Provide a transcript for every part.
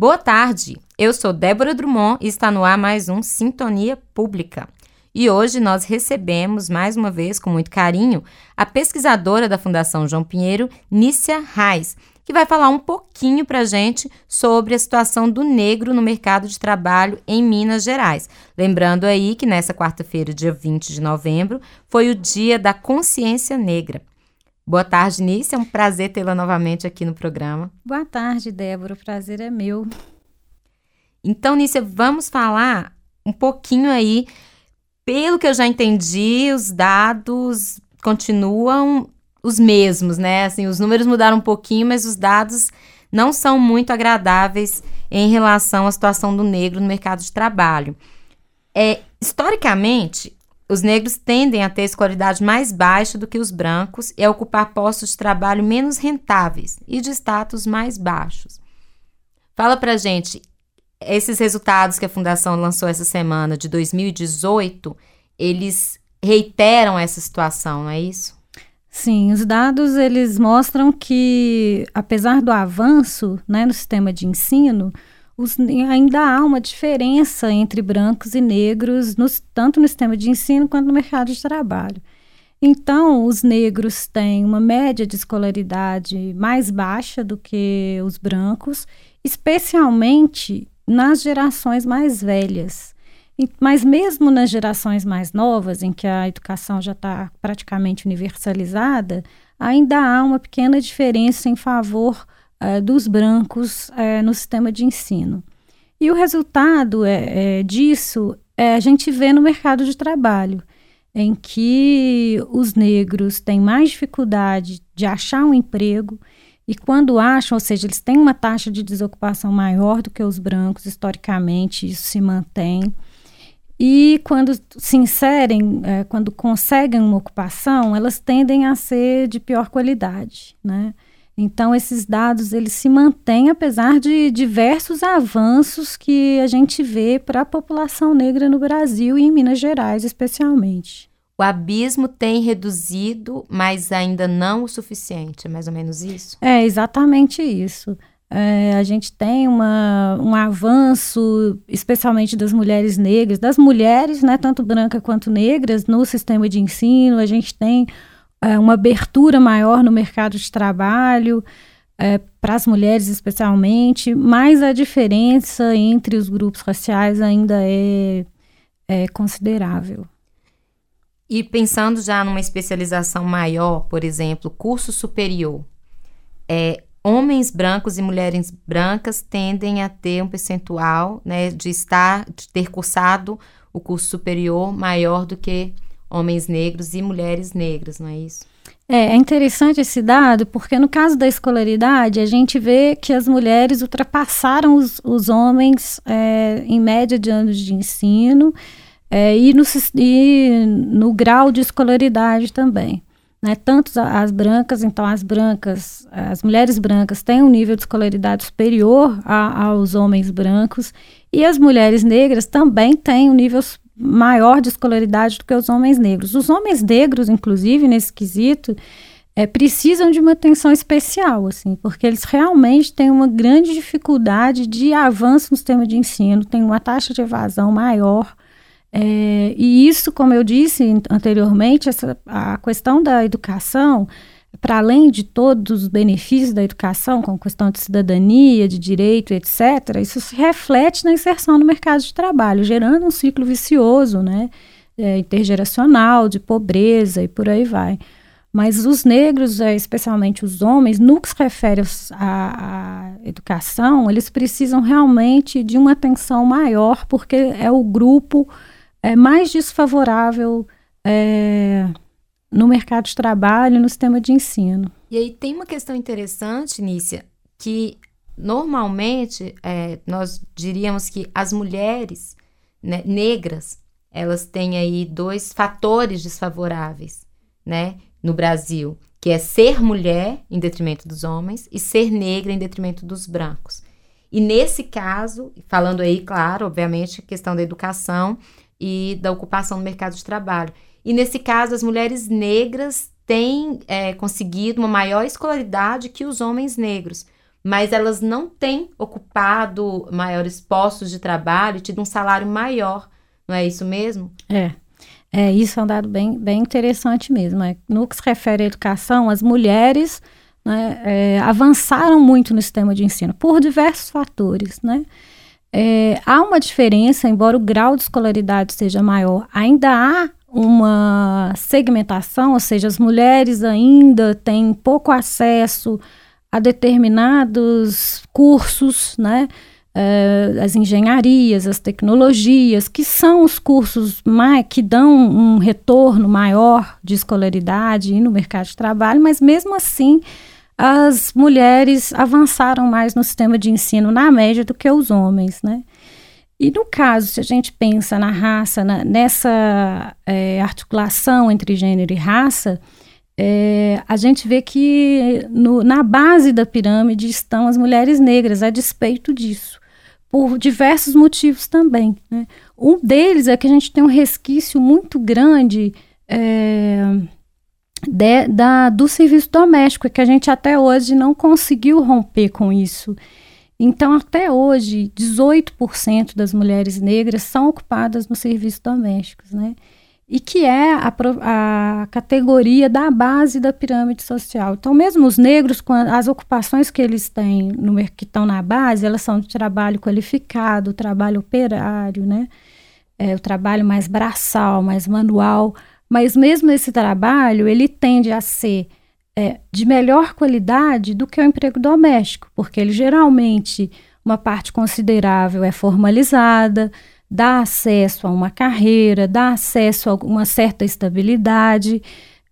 Boa tarde, eu sou Débora Drummond e está no ar mais um Sintonia Pública. E hoje nós recebemos, mais uma vez, com muito carinho, a pesquisadora da Fundação João Pinheiro, Nícia Reis, que vai falar um pouquinho para a gente sobre a situação do negro no mercado de trabalho em Minas Gerais. Lembrando aí que nessa quarta-feira, dia 20 de novembro, foi o Dia da Consciência Negra. Boa tarde, Nícia. É um prazer tê-la novamente aqui no programa. Boa tarde, Débora. O prazer é meu. Então, Nícia, vamos falar um pouquinho aí. Pelo que eu já entendi, os dados continuam os mesmos, né? Assim, os números mudaram um pouquinho, mas os dados não são muito agradáveis em relação à situação do negro no mercado de trabalho. É, historicamente, os negros tendem a ter escolaridade mais baixa do que os brancos e a ocupar postos de trabalho menos rentáveis e de status mais baixos. Fala pra gente, esses resultados que a Fundação lançou essa semana de 2018, eles reiteram essa situação, não é isso? Sim, os dados eles mostram que apesar do avanço né, no sistema de ensino, os, ainda há uma diferença entre brancos e negros, nos, tanto no sistema de ensino quanto no mercado de trabalho. Então, os negros têm uma média de escolaridade mais baixa do que os brancos, especialmente nas gerações mais velhas. Mas mesmo nas gerações mais novas, em que a educação já está praticamente universalizada, ainda há uma pequena diferença em favor uh, dos brancos uh, no sistema de ensino. E o resultado é, é, disso é, a gente vê no mercado de trabalho, em que os negros têm mais dificuldade de achar um emprego e quando acham, ou seja, eles têm uma taxa de desocupação maior do que os brancos, historicamente, isso se mantém. E quando se inserem, é, quando conseguem uma ocupação, elas tendem a ser de pior qualidade, né? Então, esses dados eles se mantêm apesar de diversos avanços que a gente vê para a população negra no Brasil e em Minas Gerais, especialmente. O abismo tem reduzido, mas ainda não o suficiente, é mais ou menos isso? É exatamente isso. É, a gente tem uma, um avanço, especialmente das mulheres negras, das mulheres, né, tanto brancas quanto negras, no sistema de ensino. A gente tem é, uma abertura maior no mercado de trabalho, é, para as mulheres especialmente, mas a diferença entre os grupos raciais ainda é, é considerável. E pensando já numa especialização maior, por exemplo, curso superior, é, homens brancos e mulheres brancas tendem a ter um percentual né, de estar, de ter cursado o curso superior maior do que homens negros e mulheres negras, não é isso? É, é interessante esse dado, porque no caso da escolaridade, a gente vê que as mulheres ultrapassaram os, os homens é, em média de anos de ensino é, e, no, e no grau de escolaridade também. Né? Tanto as brancas, então as brancas, as mulheres brancas têm um nível de escolaridade superior a, aos homens brancos, e as mulheres negras também têm um nível maior de escolaridade do que os homens negros. Os homens negros, inclusive, nesse quesito, é, precisam de uma atenção especial, assim, porque eles realmente têm uma grande dificuldade de avanço no sistema de ensino, têm uma taxa de evasão maior. É, e isso, como eu disse anteriormente, essa, a questão da educação para além de todos os benefícios da educação, como questão de cidadania, de direito, etc., isso se reflete na inserção no mercado de trabalho, gerando um ciclo vicioso, né, é, intergeracional, de pobreza e por aí vai. Mas os negros, é, especialmente os homens, no que se refere à, educação, eles precisam realmente de uma atenção maior, porque é o grupo é, mais desfavorável. É, no mercado de trabalho, no sistema de ensino. E aí tem uma questão interessante, Nícia, que normalmente é, nós diríamos que as mulheres né, negras elas têm aí dois fatores desfavoráveis, né, no Brasil, que é ser mulher em detrimento dos homens e ser negra em detrimento dos brancos. E nesse caso, falando aí, claro, obviamente, a questão da educação e da ocupação no mercado de trabalho. E nesse caso, as mulheres negras têm é, conseguido uma maior escolaridade que os homens negros. mas elas não têm ocupado maiores postos de trabalho tido um salário maior. Não é isso mesmo? É. É, isso é um dado bem, bem interessante mesmo. É. No que se refere à educação, as mulheres né, é, avançaram muito no sistema de ensino, por diversos fatores. Né? É, há uma diferença, embora o grau de escolaridade seja maior, ainda há uma segmentação, ou seja, as mulheres ainda têm pouco acesso a determinados cursos, né? Uh, as engenharias, as tecnologias, que são os cursos mais, que dão um retorno maior de escolaridade e no mercado de trabalho, mas mesmo assim as mulheres avançaram mais no sistema de ensino na média do que os homens, né? E no caso, se a gente pensa na raça, na, nessa é, articulação entre gênero e raça, é, a gente vê que no, na base da pirâmide estão as mulheres negras, a despeito disso, por diversos motivos também. Né? Um deles é que a gente tem um resquício muito grande é, de, da, do serviço doméstico, que a gente até hoje não conseguiu romper com isso. Então, até hoje, 18% das mulheres negras são ocupadas nos serviços domésticos, né? E que é a, a, categoria da base da pirâmide social. Então, mesmo os negros, as ocupações que eles têm, no, que estão na base, elas são de trabalho qualificado, trabalho operário, né? É, o trabalho mais braçal, mais manual. Mas mesmo esse trabalho, ele tende a ser é, de melhor qualidade do que o emprego doméstico, porque ele geralmente, uma parte considerável é formalizada, dá acesso a uma carreira, dá acesso a uma certa estabilidade.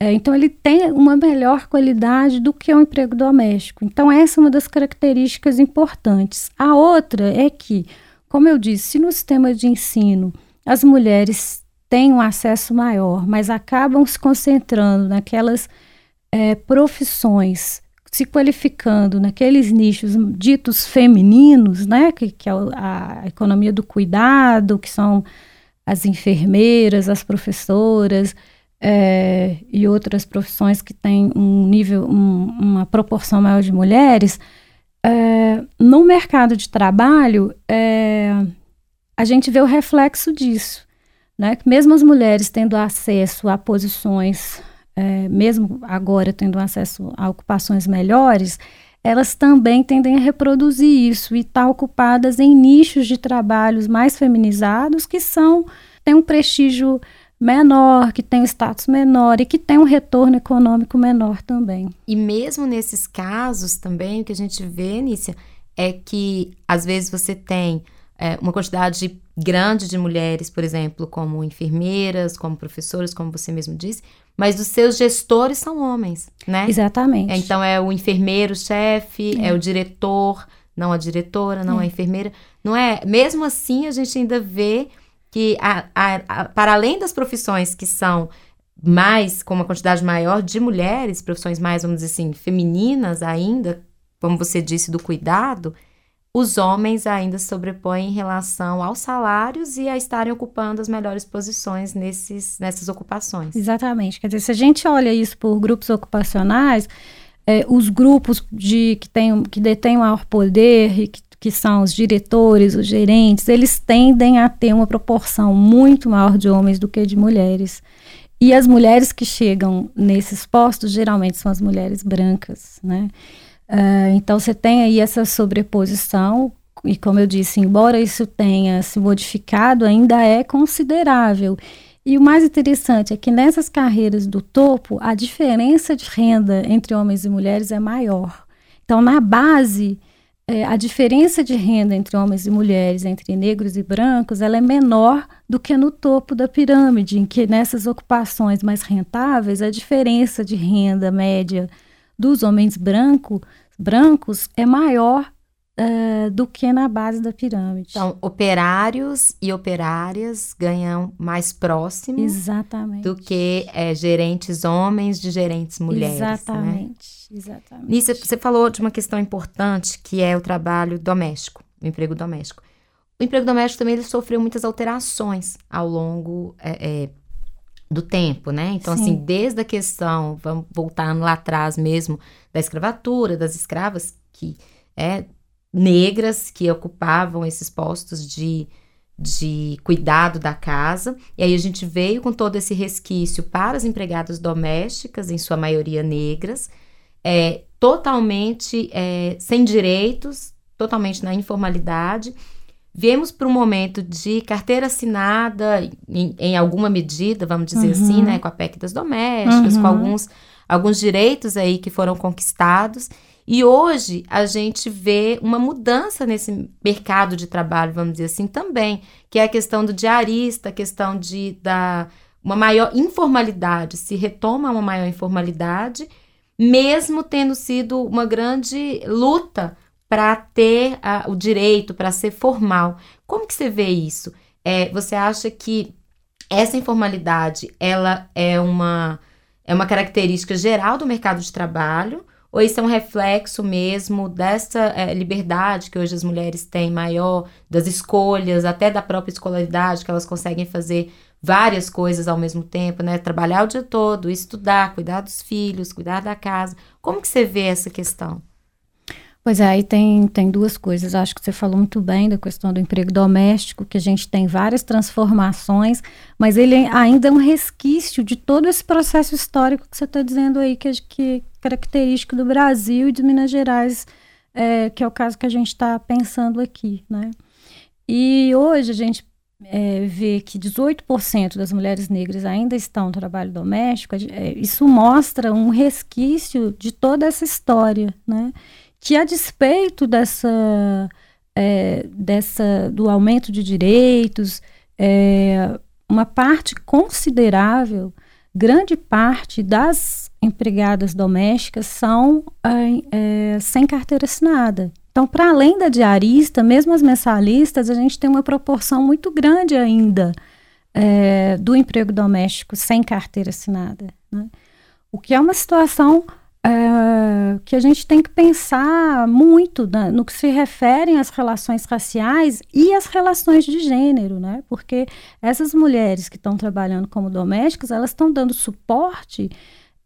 É, então, ele tem uma melhor qualidade do que o emprego doméstico. Então, essa é uma das características importantes. A outra é que, como eu disse, se no sistema de ensino as mulheres têm um acesso maior, mas acabam se concentrando naquelas é, profissões se qualificando naqueles nichos ditos femininos, né, que, que é a, economia do cuidado, que são as enfermeiras, as professoras é, e outras profissões que têm um nível, um, uma proporção maior de mulheres, é, no mercado de trabalho, é, a gente vê o reflexo disso. Né? Mesmo as mulheres tendo acesso a posições é, mesmo agora tendo acesso a ocupações melhores, elas também tendem a reproduzir isso e estar tá ocupadas em nichos de trabalhos mais feminizados que são têm um prestígio menor, que tem um status menor e que tem um retorno econômico menor também. E mesmo nesses casos também, o que a gente vê, Nícia, é que às vezes você tem é, uma quantidade grande de mulheres, por exemplo, como enfermeiras, como professoras, como você mesmo disse, mas os seus gestores são homens, né? Exatamente. Então é o enfermeiro-chefe, é. é. o diretor, não a diretora, não é. a enfermeira. Não é? Mesmo assim, a gente ainda vê que, a, a, a, para além das profissões que são mais, com uma quantidade maior de mulheres, profissões mais, vamos dizer assim, femininas ainda, como você disse, do cuidado, os homens ainda sobrepõem em relação aos salários e a estarem ocupando as melhores posições nesses, nessas ocupações. Exatamente. Quer dizer, se a gente olha isso por grupos ocupacionais, é, os grupos de, que, tem, que detêm maior poder e que, que são os diretores, os gerentes, eles tendem a ter uma proporção muito maior de homens do que de mulheres. E as mulheres que chegam nesses postos geralmente são as mulheres brancas, né? Uh, então você tem aí essa sobreposição, e como eu disse, embora isso tenha se modificado, ainda é considerável. E o mais interessante é que nessas carreiras do topo, a diferença de renda entre homens e mulheres é maior. Então, na base, é, a diferença de renda entre homens e mulheres, entre negros e brancos, ela é menor do que no topo da pirâmide, em que nessas ocupações mais rentáveis, a diferença de renda média dos homens branco, brancos é maior uh, do que na base da pirâmide. Então, operários e operárias ganham mais próximo exatamente. do que é, gerentes homens de gerentes mulheres. Né? Exatamente, né? exatamente. Nisso, você falou de uma questão importante que é o trabalho doméstico, o emprego doméstico. O emprego doméstico também ele sofreu muitas alterações ao longo é, é, do tempo, né? Então, assim, Sim. assim, desde a questão, vamos voltando lá atrás mesmo, da escravatura, das escravas, que é, negras que ocupavam esses postos de, de cuidado da casa. E aí a gente veio com todo esse resquício para as empregadas domésticas, em sua maioria negras, é, totalmente é, sem direitos, totalmente na informalidade. Viemos para um momento de carteira assinada, em, em alguma medida, vamos dizer uhum. assim, né, com a PEC das domésticas, uhum. com alguns, alguns direitos aí que foram conquistados. E hoje a gente vê uma mudança nesse mercado de trabalho, vamos dizer assim, também, que é a questão do diarista, a questão de da uma maior informalidade, se retoma uma maior informalidade, mesmo tendo sido uma grande luta para ter uh, o direito, para ser formal. Como que você vê isso? É, você acha que essa informalidade ela é uma, é uma característica geral do mercado de trabalho? Ou isso é um reflexo mesmo dessa é, liberdade que hoje as mulheres têm maior, das escolhas, até da própria escolaridade, que elas conseguem fazer várias coisas ao mesmo tempo, né? Trabalhar o dia todo, estudar, cuidar dos filhos, cuidar da casa. Como que você vê essa questão? Pois é, aí tem, tem duas coisas. Acho que você falou muito bem da questão do emprego doméstico, que a gente tem várias transformações, mas ele ainda é um resquício de todo esse processo histórico que você está dizendo aí, que, que é característico do Brasil e de Minas Gerais, é, que é o caso que a gente está pensando aqui, né? E hoje a gente é, vê que 18% das mulheres negras ainda estão no trabalho doméstico, é, isso mostra um resquício de toda essa história, né? Que a despeito dessa, é, dessa do aumento de direitos, é, uma parte considerável, grande parte das empregadas domésticas são é, é sem carteira assinada. Então, para além da diarista, mesmo as mensalistas, a gente tem uma proporção muito grande ainda é, do emprego doméstico sem carteira assinada. Né? O que é uma situação que a gente tem que pensar muito né, no que se referem às relações raciais e às relações de gênero, né? Porque essas mulheres que estão trabalhando como domésticas, elas estão dando suporte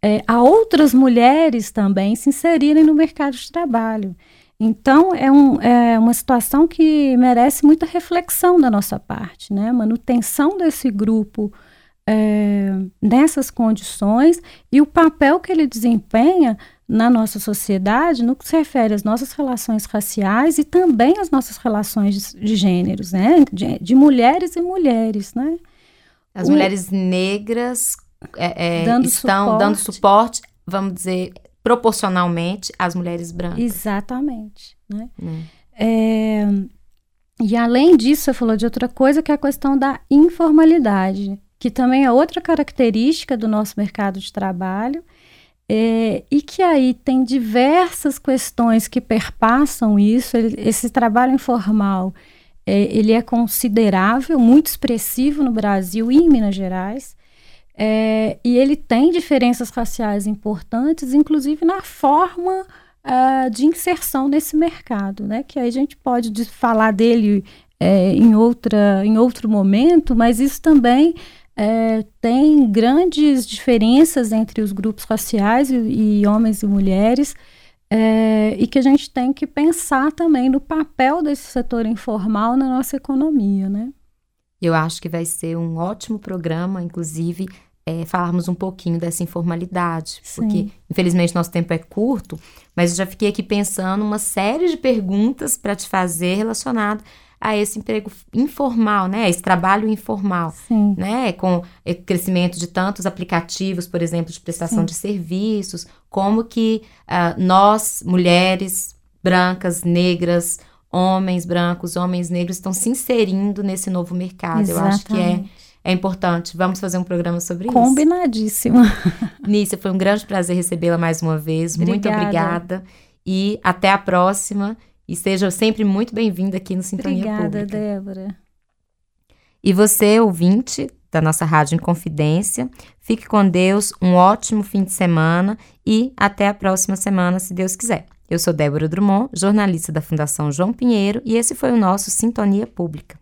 é, a outras mulheres também se inserirem no mercado de trabalho. Então, é, um, é uma situação que merece muita reflexão da nossa parte, né? Manutenção desse grupo é, nessas condições e o papel que ele desempenha na nossa sociedade no que se refere às nossas relações raciais e também às nossas relações de, de gêneros, né? De, de, mulheres e mulheres, né? As o, mulheres negras é, é, dando estão suporte. dando suporte, vamos dizer, proporcionalmente às mulheres brancas. Exatamente, né? Hum. É, e além disso, você falou de outra coisa que é a questão da informalidade que também é outra característica do nosso mercado de trabalho, é, e que aí tem diversas questões que perpassam isso. Ele, esse trabalho informal é, ele é considerável, muito expressivo no Brasil e em Minas Gerais. É, e ele tem diferenças raciais importantes, inclusive na forma uh, de inserção nesse mercado, né? Que aí a gente pode falar dele é, em, outra, em outro momento, mas isso também é, tem grandes diferenças entre os grupos raciais e, e homens e mulheres, é, e que a gente tem que pensar também no papel desse setor informal na nossa economia, né? Eu acho que vai ser um ótimo programa, inclusive, é, falarmos um pouquinho dessa informalidade, Sim. porque infelizmente nosso tempo é curto, mas eu já fiquei aqui pensando uma série de perguntas para te fazer relacionado a esse emprego informal, né? Esse trabalho informal, Sim. né? Com o crescimento de tantos aplicativos, por exemplo, de prestação Sim. de serviços, como que uh, nós, mulheres brancas, negras, homens brancos, homens negros, estão se inserindo nesse novo mercado. Exatamente. Eu acho que é, é importante. Vamos fazer um programa sobre Combinadíssimo. isso. Combinadíssimo. Nícia, foi um grande prazer recebê-la mais uma vez. Obrigada. Muito obrigada. E até a próxima. E seja sempre muito bem-vinda aqui no Sintonia Obrigada, Pública. Débora. E você, ouvinte da nossa Rádio Inconfidência, fique com Deus, um ótimo fim de semana e até a próxima semana, se Deus quiser. Eu sou Débora Drummond, jornalista da Fundação João Pinheiro, e esse foi o nosso Sintonia Pública.